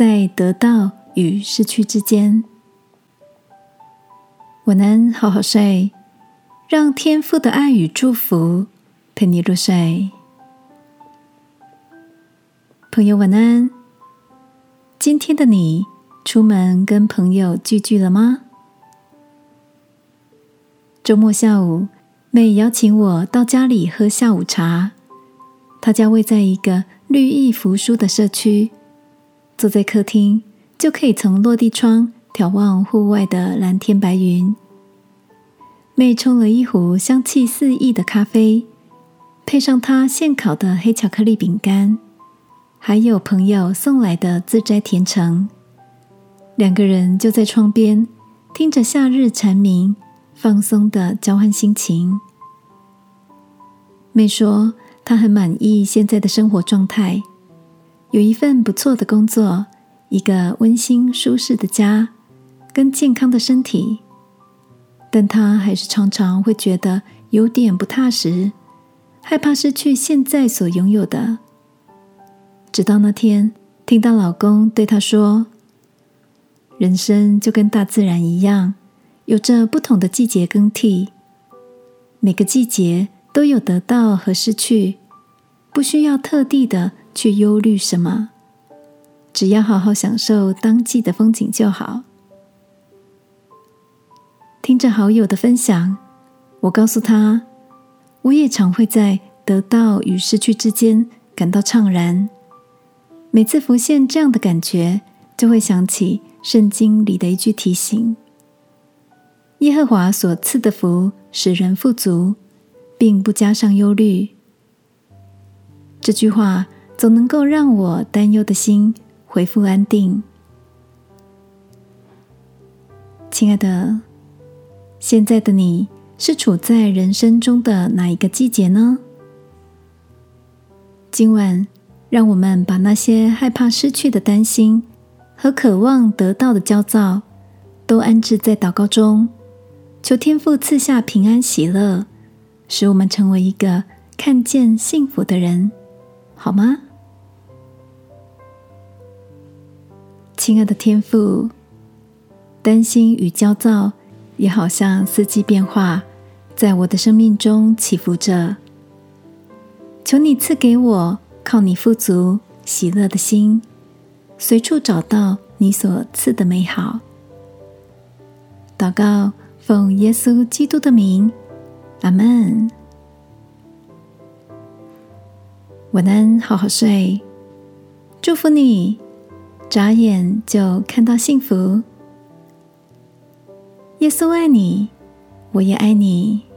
在得到与失去之间。我能好好睡，让天父的爱与祝福陪你入睡。朋友晚安。今天的你出门跟朋友聚聚了吗？周末下午，妹邀请我到家里喝下午茶。她家位在一个绿意扶疏的社区，坐在客厅就可以从落地窗眺望户外的蓝天白云。妹冲了一壶香气四溢的咖啡，配上她现烤的黑巧克力饼干。还有朋友送来的自摘甜橙，两个人就在窗边听着夏日蝉鸣，放松的交换心情。妹说她很满意现在的生活状态，有一份不错的工作，一个温馨舒适的家，跟健康的身体，但她还是常常会觉得有点不踏实，害怕失去现在所拥有的。直到那天，听到老公对她说：“人生就跟大自然一样，有着不同的季节更替。每个季节都有得到和失去，不需要特地的去忧虑什么，只要好好享受当季的风景就好。”听着好友的分享，我告诉他：“我也常会在得到与失去之间感到怅然。”每次浮现这样的感觉，就会想起圣经里的一句提醒：“耶和华所赐的福使人富足，并不加上忧虑。”这句话总能够让我担忧的心恢复安定。亲爱的，现在的你是处在人生中的哪一个季节呢？今晚。让我们把那些害怕失去的担心和渴望得到的焦躁，都安置在祷告中，求天父赐下平安喜乐，使我们成为一个看见幸福的人，好吗？亲爱的天父，担心与焦躁也好像四季变化，在我的生命中起伏着，求你赐给我。靠你富足喜乐的心，随处找到你所赐的美好。祷告，奉耶稣基督的名，阿门。晚安，好好睡。祝福你，眨眼就看到幸福。耶稣爱你，我也爱你。